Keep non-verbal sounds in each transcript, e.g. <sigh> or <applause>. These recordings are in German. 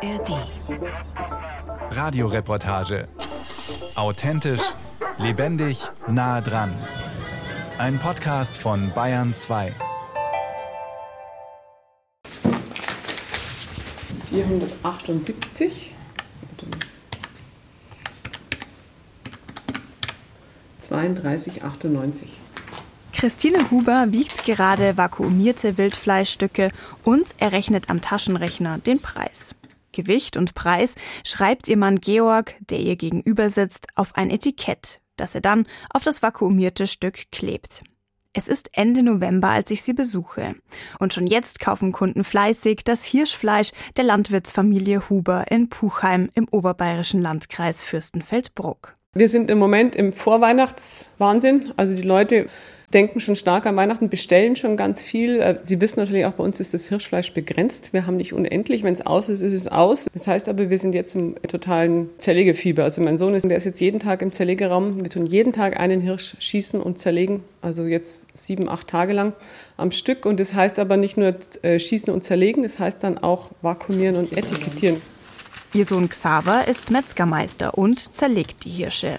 ARD. Radioreportage. Authentisch, lebendig, nah dran. Ein Podcast von Bayern 2. 478. 32,98. Christine Huber wiegt gerade vakuumierte Wildfleischstücke und errechnet am Taschenrechner den Preis. Gewicht und Preis schreibt ihr Mann Georg, der ihr gegenüber sitzt, auf ein Etikett, das er dann auf das vakuumierte Stück klebt. Es ist Ende November, als ich sie besuche. Und schon jetzt kaufen Kunden fleißig das Hirschfleisch der Landwirtsfamilie Huber in Puchheim im oberbayerischen Landkreis Fürstenfeldbruck. Wir sind im Moment im Vorweihnachtswahnsinn. Also die Leute denken schon stark an Weihnachten, bestellen schon ganz viel. Äh, Sie wissen natürlich auch, bei uns ist das Hirschfleisch begrenzt. Wir haben nicht unendlich. Wenn es aus ist, ist es aus. Das heißt aber, wir sind jetzt im totalen Zerlegefieber. Also mein Sohn ist, der ist jetzt jeden Tag im Zerlegeraum. Wir tun jeden Tag einen Hirsch schießen und zerlegen. Also jetzt sieben, acht Tage lang am Stück. Und das heißt aber nicht nur äh, schießen und zerlegen, das heißt dann auch vakuumieren und etikettieren. Ihr Sohn Xaver ist Metzgermeister und zerlegt die Hirsche.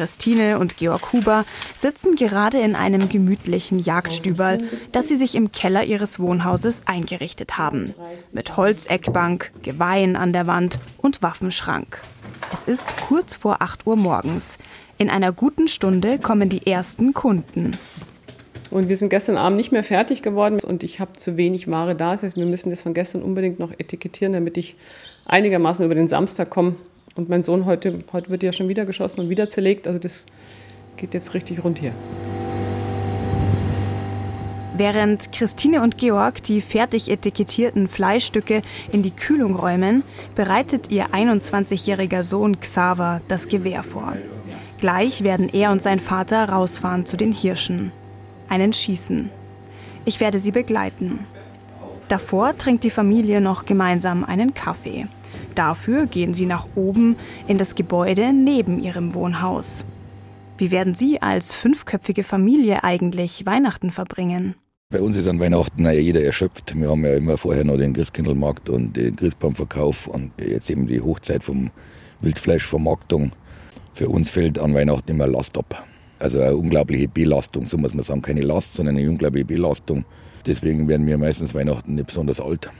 Christine und Georg Huber sitzen gerade in einem gemütlichen Jagdstüberl, das sie sich im Keller ihres Wohnhauses eingerichtet haben. Mit Holzeckbank, Geweihen an der Wand und Waffenschrank. Es ist kurz vor 8 Uhr morgens. In einer guten Stunde kommen die ersten Kunden. Und wir sind gestern Abend nicht mehr fertig geworden und ich habe zu wenig Ware da. Das heißt, wir müssen das von gestern unbedingt noch etikettieren, damit ich einigermaßen über den Samstag komme und mein Sohn heute, heute wird ja schon wieder geschossen und wieder zerlegt. Also das geht jetzt richtig rund hier. Während Christine und Georg die fertig etikettierten Fleischstücke in die Kühlung räumen, bereitet ihr 21-jähriger Sohn Xaver das Gewehr vor. Gleich werden er und sein Vater rausfahren zu den Hirschen. Einen schießen. Ich werde sie begleiten. Davor trinkt die Familie noch gemeinsam einen Kaffee. Dafür gehen sie nach oben in das Gebäude neben ihrem Wohnhaus. Wie werden Sie als fünfköpfige Familie eigentlich Weihnachten verbringen? Bei uns ist an Weihnachten ja jeder erschöpft. Wir haben ja immer vorher noch den Christkindlmarkt und den Christbaumverkauf und jetzt eben die Hochzeit vom Wildfleischvermarktung. Für uns fällt an Weihnachten immer Last ab. Also eine unglaubliche Belastung, so muss man sagen. Keine Last, sondern eine unglaubliche Belastung. Deswegen werden wir meistens Weihnachten nicht besonders alt.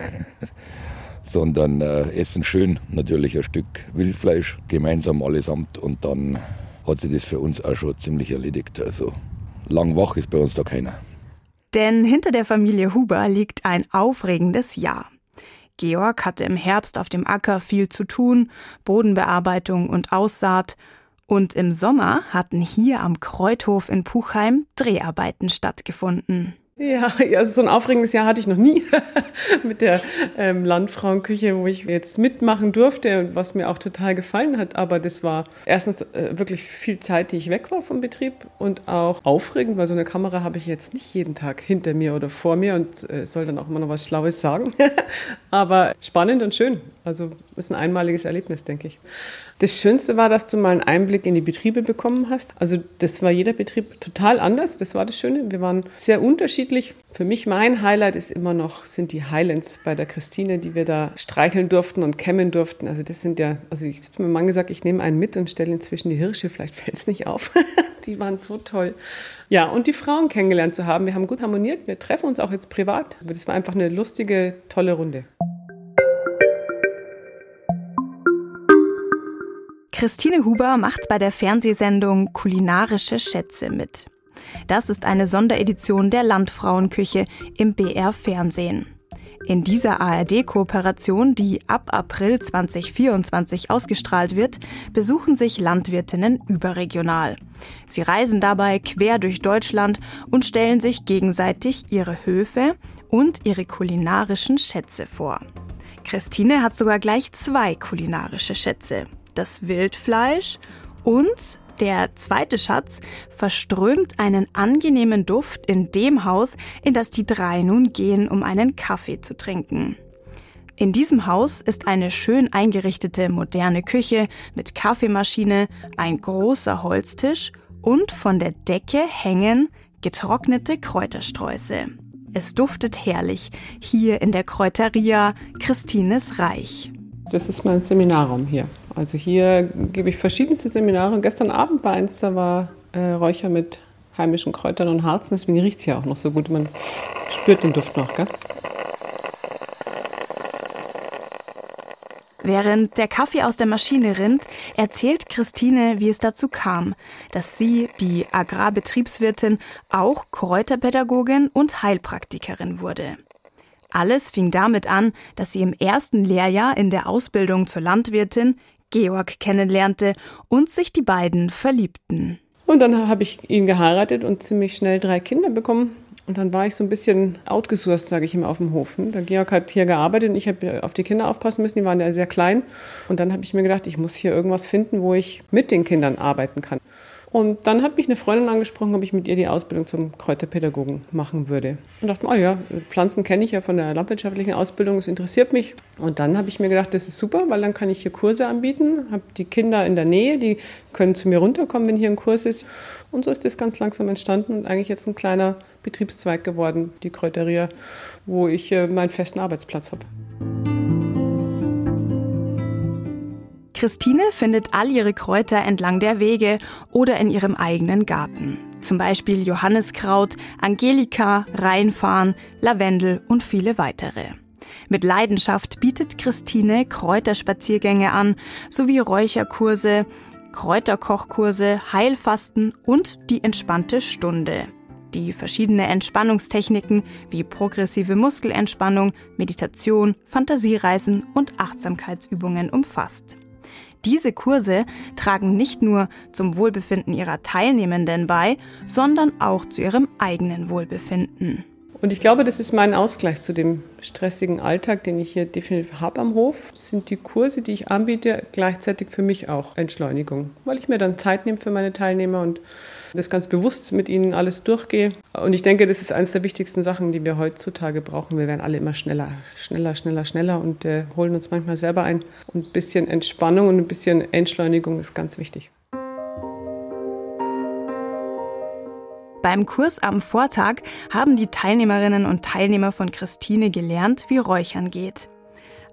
<laughs> sondern äh, essen schön natürlich ein Stück Wildfleisch gemeinsam allesamt und dann hat sich das für uns auch schon ziemlich erledigt. Also lang wach ist bei uns da keiner. Denn hinter der Familie Huber liegt ein aufregendes Jahr. Georg hatte im Herbst auf dem Acker viel zu tun, Bodenbearbeitung und Aussaat. Und im Sommer hatten hier am Kreuthof in Puchheim Dreharbeiten stattgefunden. Ja, also so ein aufregendes Jahr hatte ich noch nie <laughs> mit der ähm, Landfrauenküche, wo ich jetzt mitmachen durfte, was mir auch total gefallen hat. Aber das war erstens äh, wirklich viel Zeit, die ich weg war vom Betrieb und auch aufregend, weil so eine Kamera habe ich jetzt nicht jeden Tag hinter mir oder vor mir und äh, soll dann auch immer noch was Schlaues sagen. <laughs> Aber spannend und schön. Also ist ein einmaliges Erlebnis, denke ich. Das Schönste war, dass du mal einen Einblick in die Betriebe bekommen hast. Also das war jeder Betrieb total anders. Das war das Schöne. Wir waren sehr unterschiedlich. Für mich mein Highlight ist immer noch sind die Highlands bei der Christine, die wir da streicheln durften und kämmen durften. Also das sind ja, also ich habe meinem Mann gesagt, ich nehme einen mit und stelle inzwischen die Hirsche. Vielleicht <laughs> fällt es nicht auf. <laughs> die waren so toll. Ja, und die Frauen kennengelernt zu haben. Wir haben gut harmoniert. Wir treffen uns auch jetzt privat. Aber das war einfach eine lustige, tolle Runde. Christine Huber macht bei der Fernsehsendung Kulinarische Schätze mit. Das ist eine Sonderedition der Landfrauenküche im BR Fernsehen. In dieser ARD-Kooperation, die ab April 2024 ausgestrahlt wird, besuchen sich Landwirtinnen überregional. Sie reisen dabei quer durch Deutschland und stellen sich gegenseitig ihre Höfe und ihre kulinarischen Schätze vor. Christine hat sogar gleich zwei kulinarische Schätze das Wildfleisch und der zweite Schatz verströmt einen angenehmen Duft in dem Haus, in das die drei nun gehen, um einen Kaffee zu trinken. In diesem Haus ist eine schön eingerichtete moderne Küche mit Kaffeemaschine, ein großer Holztisch und von der Decke hängen getrocknete Kräutersträuße. Es duftet herrlich, hier in der Kräuteria Christines Reich. Das ist mein Seminarraum hier. Also hier gebe ich verschiedenste Seminare. Gestern Abend bei eins, da war äh, Räucher mit heimischen Kräutern und Harzen. Deswegen riecht es hier auch noch so gut. Man spürt den Duft noch, gell? Während der Kaffee aus der Maschine rinnt, erzählt Christine, wie es dazu kam, dass sie, die Agrarbetriebswirtin, auch Kräuterpädagogin und Heilpraktikerin wurde. Alles fing damit an, dass sie im ersten Lehrjahr in der Ausbildung zur Landwirtin Georg kennenlernte und sich die beiden verliebten. Und dann habe ich ihn geheiratet und ziemlich schnell drei Kinder bekommen. Und dann war ich so ein bisschen outgesourced, sage ich immer, auf dem Hof. Der Georg hat hier gearbeitet und ich habe auf die Kinder aufpassen müssen. Die waren ja sehr klein. Und dann habe ich mir gedacht, ich muss hier irgendwas finden, wo ich mit den Kindern arbeiten kann. Und dann hat mich eine Freundin angesprochen, ob ich mit ihr die Ausbildung zum Kräuterpädagogen machen würde. Und dachte, oh ja, Pflanzen kenne ich ja von der landwirtschaftlichen Ausbildung, das interessiert mich. Und dann habe ich mir gedacht, das ist super, weil dann kann ich hier Kurse anbieten, habe die Kinder in der Nähe, die können zu mir runterkommen, wenn hier ein Kurs ist. Und so ist das ganz langsam entstanden und eigentlich jetzt ein kleiner Betriebszweig geworden, die Kräuteria, wo ich äh, meinen festen Arbeitsplatz habe. Christine findet all ihre Kräuter entlang der Wege oder in ihrem eigenen Garten. Zum Beispiel Johanniskraut, Angelika, Rheinfarn, Lavendel und viele weitere. Mit Leidenschaft bietet Christine Kräuterspaziergänge an, sowie Räucherkurse, Kräuterkochkurse, Heilfasten und die entspannte Stunde, die verschiedene Entspannungstechniken wie progressive Muskelentspannung, Meditation, Fantasiereisen und Achtsamkeitsübungen umfasst. Diese Kurse tragen nicht nur zum Wohlbefinden ihrer Teilnehmenden bei, sondern auch zu ihrem eigenen Wohlbefinden. Und ich glaube, das ist mein Ausgleich zu dem stressigen Alltag, den ich hier definitiv habe am Hof. Sind die Kurse, die ich anbiete, gleichzeitig für mich auch Entschleunigung, weil ich mir dann Zeit nehme für meine Teilnehmer und das ganz bewusst mit ihnen alles durchgehe. Und ich denke, das ist eines der wichtigsten Sachen, die wir heutzutage brauchen. Wir werden alle immer schneller, schneller, schneller, schneller und äh, holen uns manchmal selber ein. Und ein bisschen Entspannung und ein bisschen Entschleunigung ist ganz wichtig. Beim Kurs am Vortag haben die Teilnehmerinnen und Teilnehmer von Christine gelernt, wie Räuchern geht.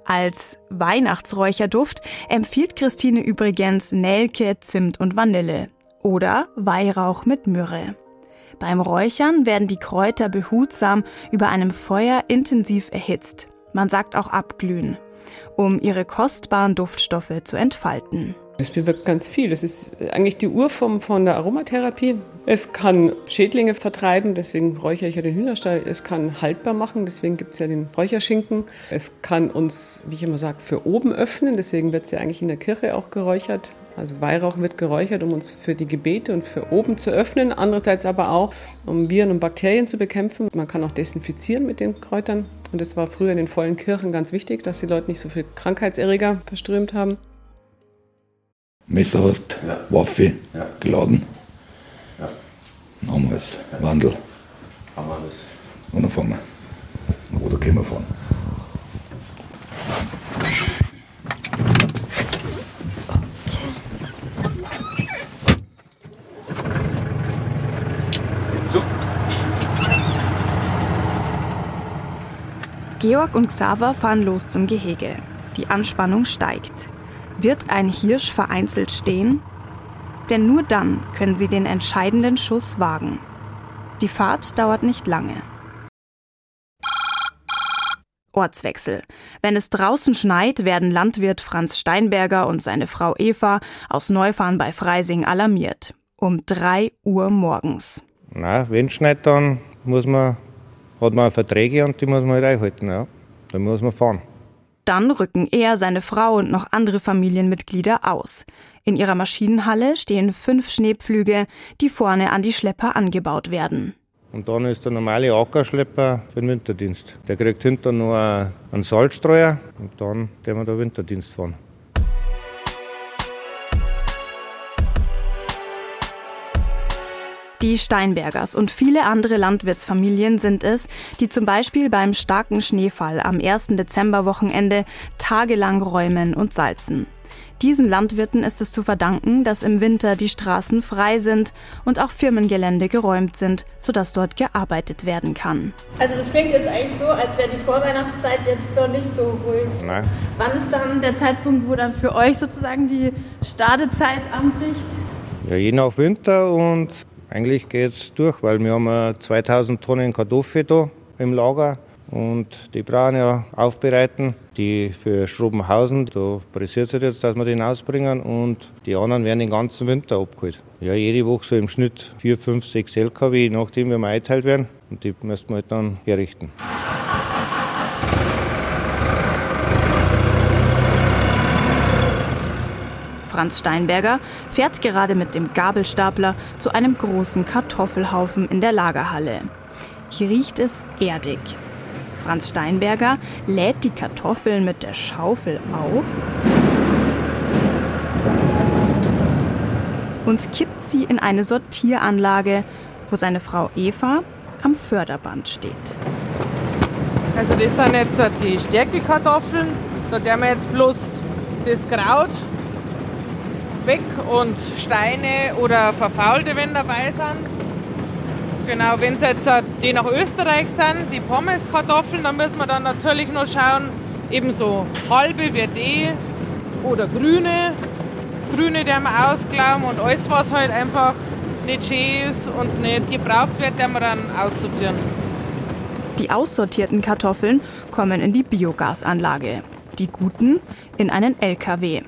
Als Weihnachtsräucherduft empfiehlt Christine übrigens Nelke, Zimt und Vanille oder Weihrauch mit Myrrhe. Beim Räuchern werden die Kräuter behutsam über einem Feuer intensiv erhitzt. Man sagt auch abglühen, um ihre kostbaren Duftstoffe zu entfalten. Es bewirkt ganz viel. Es ist eigentlich die Urform von der Aromatherapie. Es kann Schädlinge vertreiben, deswegen räuchere ich ja den Hühnerstall. Es kann haltbar machen, deswegen gibt es ja den Räucherschinken. Es kann uns, wie ich immer sage, für oben öffnen, deswegen wird es ja eigentlich in der Kirche auch geräuchert. Also Weihrauch wird geräuchert, um uns für die Gebete und für oben zu öffnen. Andererseits aber auch, um Viren und Bakterien zu bekämpfen. Man kann auch desinfizieren mit den Kräutern. Und das war früher in den vollen Kirchen ganz wichtig, dass die Leute nicht so viel Krankheitserreger verströmt haben. Messer hast, ja. Waffe ja. geladen. Ja. Dann haben wir das Wandel. Haben wir das. Und dann fahren wir. Oder können wir fahren. Georg und Xaver fahren los zum Gehege. Die Anspannung steigt. Wird ein Hirsch vereinzelt stehen? Denn nur dann können sie den entscheidenden Schuss wagen. Die Fahrt dauert nicht lange. Ortswechsel. Wenn es draußen schneit, werden Landwirt Franz Steinberger und seine Frau Eva aus Neufahren bei Freising alarmiert. Um 3 Uhr morgens. Na, wenn es schneit, dann muss man, hat man Verträge und die muss man halt einhalten. Ja. Dann muss man fahren. Dann rücken er, seine Frau und noch andere Familienmitglieder aus. In ihrer Maschinenhalle stehen fünf Schneepflüge, die vorne an die Schlepper angebaut werden. Und dann ist der normale Ackerschlepper für den Winterdienst. Der kriegt hinter noch einen Salzstreuer und dann gehen wir da Winterdienst fahren. Die Steinbergers und viele andere Landwirtsfamilien sind es, die zum Beispiel beim starken Schneefall am 1. Dezemberwochenende tagelang räumen und salzen. Diesen Landwirten ist es zu verdanken, dass im Winter die Straßen frei sind und auch Firmengelände geräumt sind, sodass dort gearbeitet werden kann. Also das klingt jetzt eigentlich so, als wäre die Vorweihnachtszeit jetzt doch nicht so ruhig. Nein. Wann ist dann der Zeitpunkt, wo dann für euch sozusagen die Stadezeit anbricht? Ja, je nach Winter und eigentlich geht es durch, weil wir haben 2000 Tonnen Kartoffeln da im Lager und die brauchen ja aufbereiten. Die für Schrobenhausen, da pressiert es jetzt, dass wir den ausbringen und die anderen werden den ganzen Winter abgeholt. Ja, jede Woche so im Schnitt 4, 5, 6 LKW, nachdem, wir eingeteilt werden und die müssen wir halt dann herrichten. Franz Steinberger fährt gerade mit dem Gabelstapler zu einem großen Kartoffelhaufen in der Lagerhalle. Hier riecht es erdig. Franz Steinberger lädt die Kartoffeln mit der Schaufel auf und kippt sie in eine Sortieranlage, wo seine Frau Eva am Förderband steht. Also das sind jetzt die Stärkekartoffeln. Da werden wir jetzt bloß das Kraut weg und Steine oder Verfaulte, wenn dabei sind. Genau, wenn es jetzt äh, die nach Österreich sind, die Pommeskartoffeln, dann müssen wir dann natürlich noch schauen, ebenso halbe die oder grüne. Grüne, die wir ausglauben und alles, was halt einfach nicht schön ist und nicht gebraucht wird, der wir dann aussortieren. Die aussortierten Kartoffeln kommen in die Biogasanlage, die guten in einen LKW.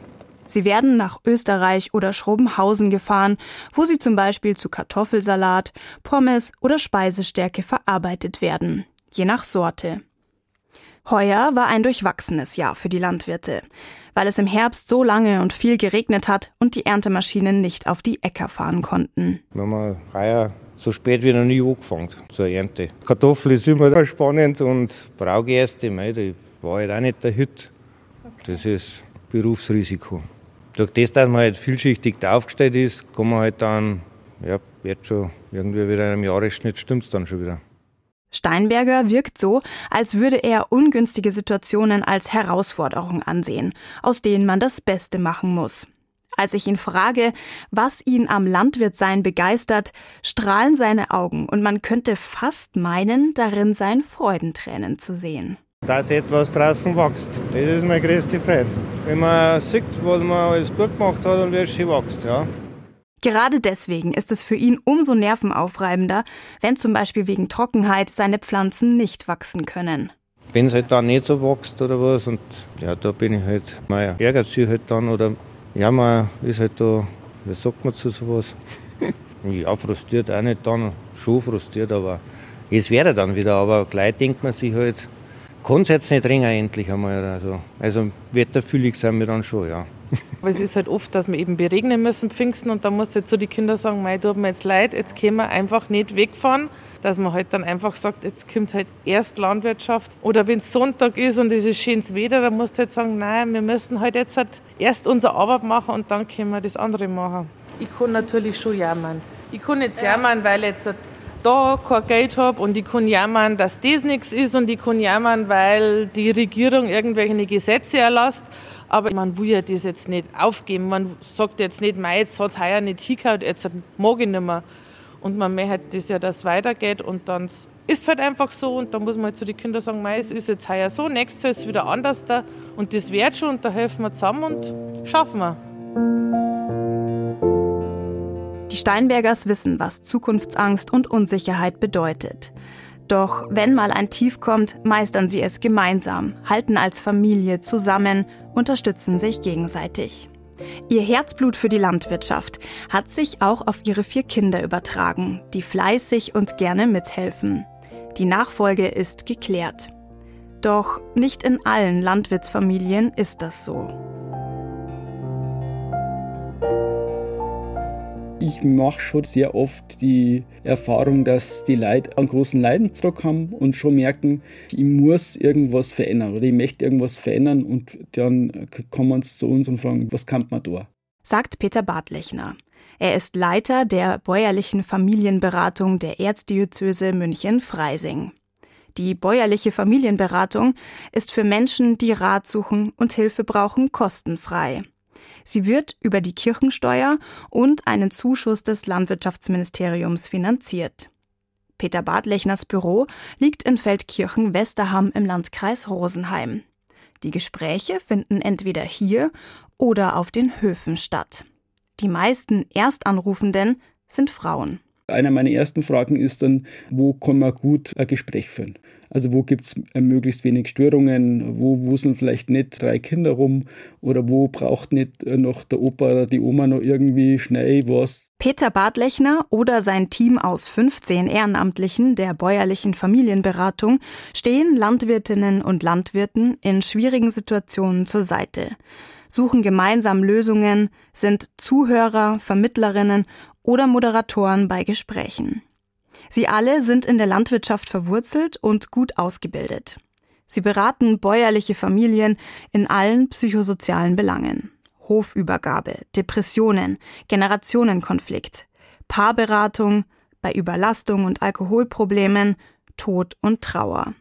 Sie werden nach Österreich oder Schrobenhausen gefahren, wo sie zum Beispiel zu Kartoffelsalat, Pommes oder Speisestärke verarbeitet werden, je nach Sorte. Heuer war ein durchwachsenes Jahr für die Landwirte, weil es im Herbst so lange und viel geregnet hat und die Erntemaschinen nicht auf die Äcker fahren konnten. Wir haben heuer so spät wie noch nie angefangen zur Ernte. Kartoffel ist immer spannend und Braugerste, die war halt auch nicht der Hüt. Das ist Berufsrisiko. Durch das, dass man halt vielschichtig aufgestellt ist, kann man halt dann, ja, wird schon irgendwie wieder im Jahresschnitt stimmt es dann schon wieder. Steinberger wirkt so, als würde er ungünstige Situationen als Herausforderung ansehen, aus denen man das Beste machen muss. Als ich ihn frage, was ihn am Landwirtsein begeistert, strahlen seine Augen und man könnte fast meinen, darin seien Freudentränen zu sehen. Dass etwas draußen wächst, das ist meine größte Freude. Wenn man sieht, was man alles gut gemacht hat und wie es schön wächst, ja. Gerade deswegen ist es für ihn umso nervenaufreibender, wenn zum Beispiel wegen Trockenheit seine Pflanzen nicht wachsen können. Wenn es halt dann nicht so wächst oder was, und ja, da bin ich halt, man ärgert sich halt dann oder ja, man ist halt da, wie sagt man zu sowas? <laughs> ja, frustriert auch nicht dann, schon frustriert, aber es wäre dann wieder, aber gleich denkt man sich halt, kann es jetzt nicht ringen endlich einmal. Also, also wetterfühlig sind wir dann schon, ja. <laughs> Aber es ist halt oft, dass wir eben beregnen müssen, Pfingsten, und dann muss halt so die Kinder sagen, mei, tut mir jetzt leid, jetzt können wir einfach nicht wegfahren. Dass man halt dann einfach sagt, jetzt kommt halt erst Landwirtschaft. Oder wenn es Sonntag ist und es ist schönes Wetter, dann musst du halt sagen, nein, wir müssen halt jetzt halt erst unsere Arbeit machen und dann können wir das andere machen. Ich kann natürlich schon jammern. Ich kann jetzt jammern, weil jetzt da kein Geld habe und ich kann jammern, dass das nichts ist und ich kann jammern, weil die Regierung irgendwelche Gesetze erlasst. Aber man will ja das jetzt nicht aufgeben. Man sagt jetzt nicht, mei, jetzt hat es heuer nicht hingehauen, jetzt mag ich nicht mehr. Und man möchte das ja, dass es weitergeht und dann ist es halt einfach so und dann muss man halt zu den Kindern sagen, mei, es ist jetzt heuer so, nächstes Jahr ist es wieder anders da und das wird schon und da helfen wir zusammen und schaffen wir. Die Steinbergers wissen, was Zukunftsangst und Unsicherheit bedeutet. Doch wenn mal ein Tief kommt, meistern sie es gemeinsam, halten als Familie zusammen, unterstützen sich gegenseitig. Ihr Herzblut für die Landwirtschaft hat sich auch auf ihre vier Kinder übertragen, die fleißig und gerne mithelfen. Die Nachfolge ist geklärt. Doch nicht in allen Landwirtsfamilien ist das so. Ich mache schon sehr oft die Erfahrung, dass die Leute einen großen Leidensdruck haben und schon merken, ich muss irgendwas verändern oder ich möchte irgendwas verändern und dann kommen sie zu uns und fragen, was kann man da? Sagt Peter Bartlechner. Er ist Leiter der bäuerlichen Familienberatung der Erzdiözese München-Freising. Die bäuerliche Familienberatung ist für Menschen, die Rat suchen und Hilfe brauchen, kostenfrei. Sie wird über die Kirchensteuer und einen Zuschuss des Landwirtschaftsministeriums finanziert. Peter Bartlechners Büro liegt in Feldkirchen-Westerham im Landkreis Rosenheim. Die Gespräche finden entweder hier oder auf den Höfen statt. Die meisten Erstanrufenden sind Frauen. Einer meiner ersten Fragen ist dann, wo kann man gut ein Gespräch führen? Also wo gibt es äh, möglichst wenig Störungen, wo wuseln vielleicht nicht drei Kinder rum oder wo braucht nicht äh, noch der Opa oder die Oma noch irgendwie schnell was. Peter Bartlechner oder sein Team aus 15 Ehrenamtlichen der bäuerlichen Familienberatung stehen Landwirtinnen und Landwirten in schwierigen Situationen zur Seite suchen gemeinsam Lösungen, sind Zuhörer, Vermittlerinnen oder Moderatoren bei Gesprächen. Sie alle sind in der Landwirtschaft verwurzelt und gut ausgebildet. Sie beraten bäuerliche Familien in allen psychosozialen Belangen. Hofübergabe, Depressionen, Generationenkonflikt, Paarberatung, bei Überlastung und Alkoholproblemen, Tod und Trauer.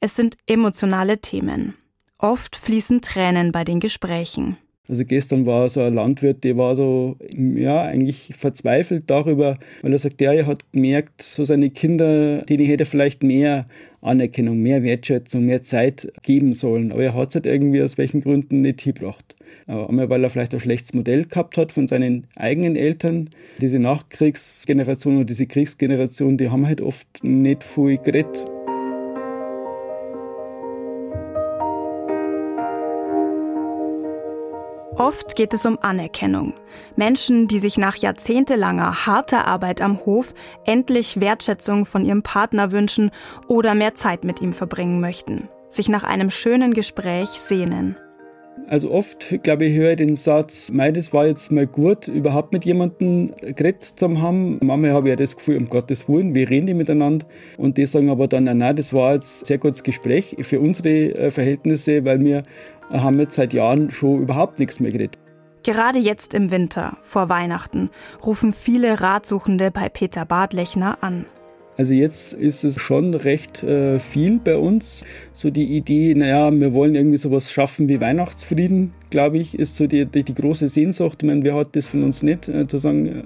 Es sind emotionale Themen. Oft fließen Tränen bei den Gesprächen. Also gestern war so ein Landwirt, der war so, ja, eigentlich verzweifelt darüber, weil er sagt, ja, er hat gemerkt, so seine Kinder, denen hätte vielleicht mehr Anerkennung, mehr Wertschätzung, mehr Zeit geben sollen. Aber er hat es halt irgendwie aus welchen Gründen nicht hingebracht. Einmal, weil er vielleicht ein schlechtes Modell gehabt hat von seinen eigenen Eltern. Diese Nachkriegsgeneration oder diese Kriegsgeneration, die haben halt oft nicht viel geredet. Oft geht es um Anerkennung. Menschen, die sich nach jahrzehntelanger harter Arbeit am Hof endlich Wertschätzung von ihrem Partner wünschen oder mehr Zeit mit ihm verbringen möchten, sich nach einem schönen Gespräch sehnen. Also oft, glaube ich, höre ich den Satz, mei, das war jetzt mal gut, überhaupt mit jemandem geredet zu haben. Manchmal habe ich ja das Gefühl, um Gottes Willen, wir reden die miteinander. Und die sagen aber dann, nein, das war jetzt ein sehr gutes Gespräch für unsere äh, Verhältnisse, weil wir haben jetzt seit Jahren schon überhaupt nichts mehr geredet. Gerade jetzt im Winter, vor Weihnachten, rufen viele Ratsuchende bei Peter Badlechner an. Also jetzt ist es schon recht äh, viel bei uns. So die Idee, naja, wir wollen irgendwie sowas schaffen wie Weihnachtsfrieden, glaube ich, ist so die, die, die, große Sehnsucht. Ich meine, wer hat das von uns nicht, äh, zu sagen, äh,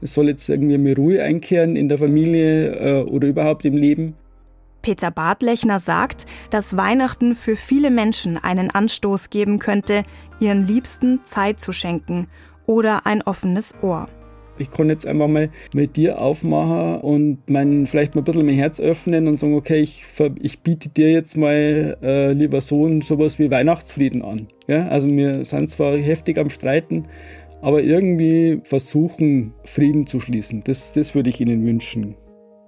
es soll jetzt irgendwie mehr Ruhe einkehren in der Familie äh, oder überhaupt im Leben. Peter Bartlechner sagt, dass Weihnachten für viele Menschen einen Anstoß geben könnte, ihren Liebsten Zeit zu schenken oder ein offenes Ohr. Ich kann jetzt einfach mal mit dir aufmachen und mein, vielleicht mal ein bisschen mein Herz öffnen und sagen, okay, ich, ich biete dir jetzt mal, äh, lieber Sohn, sowas wie Weihnachtsfrieden an. Ja? Also wir sind zwar heftig am Streiten, aber irgendwie versuchen, Frieden zu schließen. Das, das würde ich Ihnen wünschen.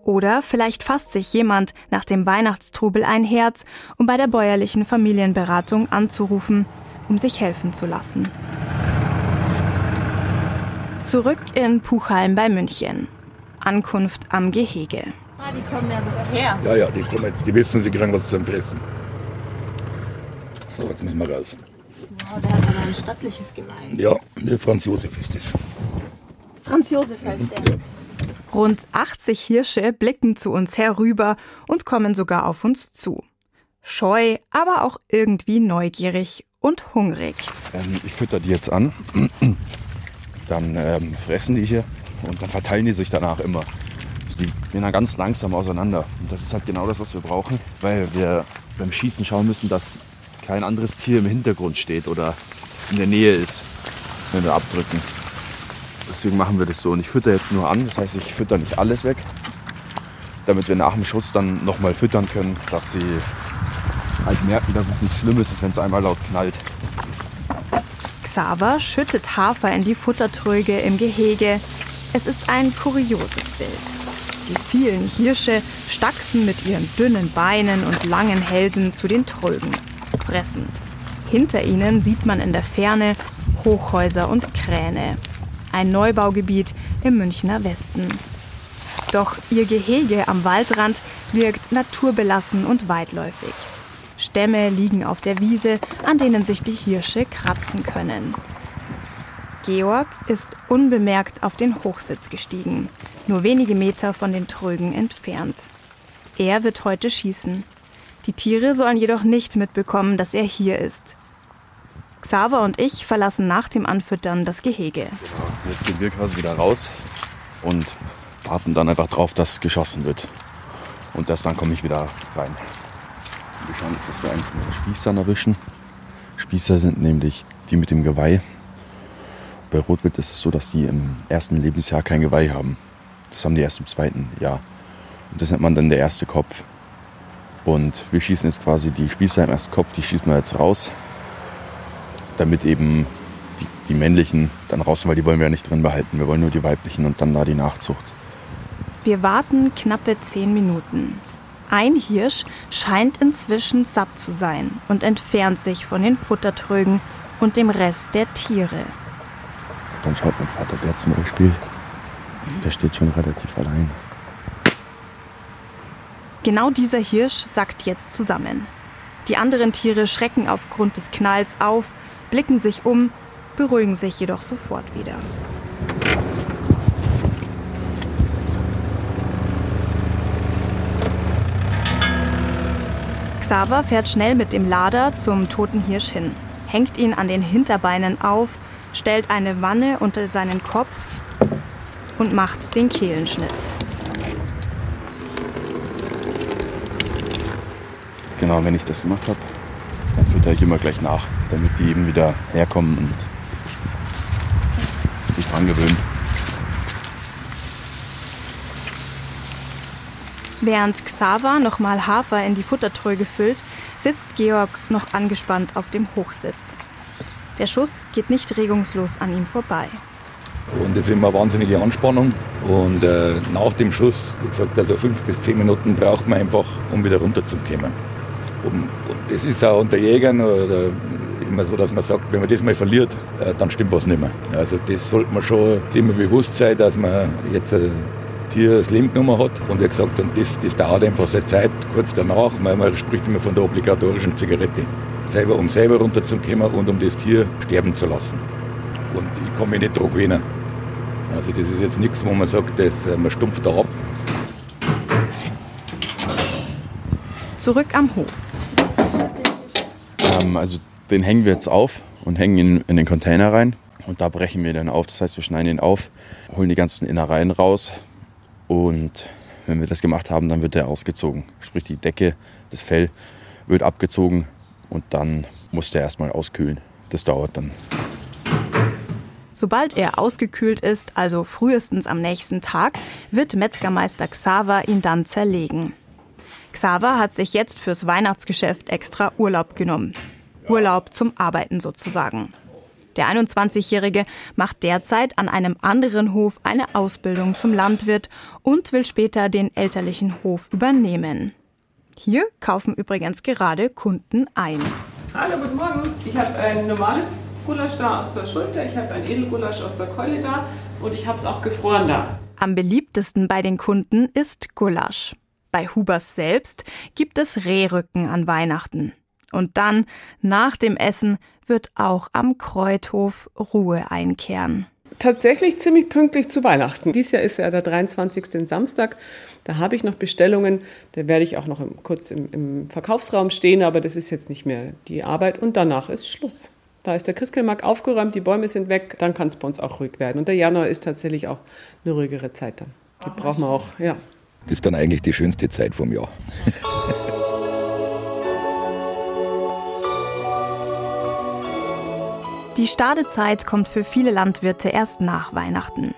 Oder vielleicht fasst sich jemand nach dem Weihnachtstrubel ein Herz, um bei der bäuerlichen Familienberatung anzurufen, um sich helfen zu lassen. Zurück in Puchheim bei München. Ankunft am Gehege. Ah, die kommen ja sogar her. Ja, ja, die kommen jetzt. Die wissen, sie kriegen was zum Fressen. So, jetzt müssen wir raus. Wow, der hat aber ein stattliches Gemein. Ja, der Franz Josef ist das. Franz Josef heißt der. Ja. Rund 80 Hirsche blicken zu uns herüber und kommen sogar auf uns zu. Scheu, aber auch irgendwie neugierig und hungrig. Ähm, ich fütter die jetzt an, <clears throat> dann ähm, fressen die hier und dann verteilen die sich danach immer. Also die gehen dann ganz langsam auseinander. Und das ist halt genau das, was wir brauchen, weil wir beim Schießen schauen müssen, dass kein anderes Tier im Hintergrund steht oder in der Nähe ist, wenn wir abdrücken. Deswegen machen wir das so. Und ich fütter jetzt nur an, das heißt, ich fütter nicht alles weg, damit wir nach dem Schuss dann nochmal füttern können, dass sie halt merken, dass es nicht schlimm ist, wenn es einmal laut knallt. Xaver schüttet Hafer in die Futtertröge im Gehege. Es ist ein kurioses Bild. Die vielen Hirsche stachsen mit ihren dünnen Beinen und langen Hälsen zu den Trögen, fressen. Hinter ihnen sieht man in der Ferne Hochhäuser und Kräne ein Neubaugebiet im Münchner Westen. Doch ihr Gehege am Waldrand wirkt naturbelassen und weitläufig. Stämme liegen auf der Wiese, an denen sich die Hirsche kratzen können. Georg ist unbemerkt auf den Hochsitz gestiegen, nur wenige Meter von den Trögen entfernt. Er wird heute schießen. Die Tiere sollen jedoch nicht mitbekommen, dass er hier ist. Xaver und ich verlassen nach dem Anfüttern das Gehege. Jetzt gehen wir quasi wieder raus und warten dann einfach drauf, dass geschossen wird. Und erst dann komme ich wieder rein. Wir schauen jetzt, dass wir einen von den Spießern erwischen. Spießer sind nämlich die mit dem Geweih. Bei Rotwild ist es so, dass die im ersten Lebensjahr kein Geweih haben. Das haben die erst im zweiten Jahr. Und das nennt man dann der erste Kopf. Und wir schießen jetzt quasi die Spießer im ersten Kopf, die schießen wir jetzt raus, damit eben die, die männlichen dann raus, weil die wollen wir ja nicht drin behalten. Wir wollen nur die weiblichen und dann da die Nachzucht. Wir warten knappe zehn Minuten. Ein Hirsch scheint inzwischen satt zu sein und entfernt sich von den Futtertrögen und dem Rest der Tiere. Dann schaut mein Vater der zum Beispiel. Der steht schon relativ allein. Genau dieser Hirsch sackt jetzt zusammen. Die anderen Tiere schrecken aufgrund des Knalls auf, blicken sich um, beruhigen sich jedoch sofort wieder. Xaver fährt schnell mit dem Lader zum toten Hirsch hin, hängt ihn an den Hinterbeinen auf, stellt eine Wanne unter seinen Kopf und macht den Kehlenschnitt. Genau, wenn ich das gemacht habe, dann fütter ich immer gleich nach, damit die eben wieder herkommen und sich dran gewöhnen. Während Xaver nochmal Hafer in die Futtertröge füllt, sitzt Georg noch angespannt auf dem Hochsitz. Der Schuss geht nicht regungslos an ihm vorbei. Und es ist immer wahnsinnige Anspannung. Und äh, nach dem Schuss, wie gesagt, also fünf bis zehn Minuten braucht man einfach, um wieder runterzukommen. Und, und es ist auch unter Jägern oder immer so, dass man sagt, wenn man das mal verliert, äh, dann stimmt was nicht mehr. Also das sollte man schon immer bewusst sein, dass man jetzt ein Tier das Leben genommen hat. Und wie gesagt, und das, das dauert einfach seine Zeit, kurz danach. Man, man spricht immer von der obligatorischen Zigarette. Selber, um selber runterzukommen und um das Tier sterben zu lassen. Und ich kann mich nicht dran gewöhnen. Also das ist jetzt nichts, wo man sagt, das, äh, man stumpft da ab. Zurück am Hof. Ähm, also den hängen wir jetzt auf und hängen ihn in den Container rein. Und da brechen wir dann auf. Das heißt, wir schneiden ihn auf, holen die ganzen Innereien raus. Und wenn wir das gemacht haben, dann wird er ausgezogen. Sprich, die Decke, das Fell wird abgezogen und dann muss der erstmal auskühlen. Das dauert dann. Sobald er ausgekühlt ist, also frühestens am nächsten Tag, wird Metzgermeister Xaver ihn dann zerlegen. Xaver hat sich jetzt fürs Weihnachtsgeschäft extra Urlaub genommen. Urlaub zum Arbeiten sozusagen. Der 21-Jährige macht derzeit an einem anderen Hof eine Ausbildung zum Landwirt und will später den elterlichen Hof übernehmen. Hier kaufen übrigens gerade Kunden ein. Hallo, guten Morgen. Ich habe ein normales Gulasch da aus der Schulter, ich habe ein Edelgulasch aus der Keule da und ich habe es auch gefroren da. Am beliebtesten bei den Kunden ist Gulasch. Bei Hubers selbst gibt es Rehrücken an Weihnachten. Und dann, nach dem Essen, wird auch am Kreuthof Ruhe einkehren. Tatsächlich ziemlich pünktlich zu Weihnachten. Dies Jahr ist ja der 23. Samstag. Da habe ich noch Bestellungen. Da werde ich auch noch im, kurz im, im Verkaufsraum stehen, aber das ist jetzt nicht mehr die Arbeit. Und danach ist Schluss. Da ist der Christkindlmarkt aufgeräumt, die Bäume sind weg, dann kann es bei uns auch ruhig werden. Und der Januar ist tatsächlich auch eine ruhigere Zeit dann. Die braucht man auch, ja. Das ist dann eigentlich die schönste Zeit vom Jahr. <laughs> Die Stadezeit kommt für viele Landwirte erst nach Weihnachten.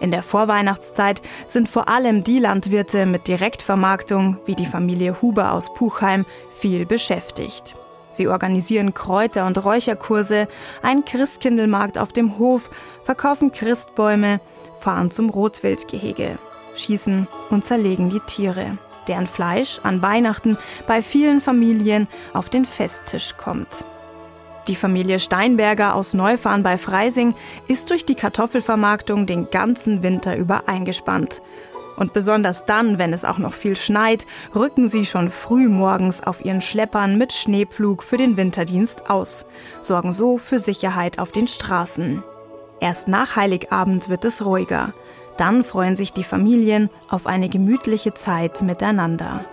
In der Vorweihnachtszeit sind vor allem die Landwirte mit Direktvermarktung, wie die Familie Huber aus Puchheim, viel beschäftigt. Sie organisieren Kräuter- und Räucherkurse, einen Christkindelmarkt auf dem Hof, verkaufen Christbäume, fahren zum Rotwildgehege, schießen und zerlegen die Tiere, deren Fleisch an Weihnachten bei vielen Familien auf den Festtisch kommt. Die Familie Steinberger aus Neufahren bei Freising ist durch die Kartoffelvermarktung den ganzen Winter über eingespannt. Und besonders dann, wenn es auch noch viel schneit, rücken sie schon früh morgens auf ihren Schleppern mit Schneepflug für den Winterdienst aus, sorgen so für Sicherheit auf den Straßen. Erst nach Heiligabend wird es ruhiger. Dann freuen sich die Familien auf eine gemütliche Zeit miteinander.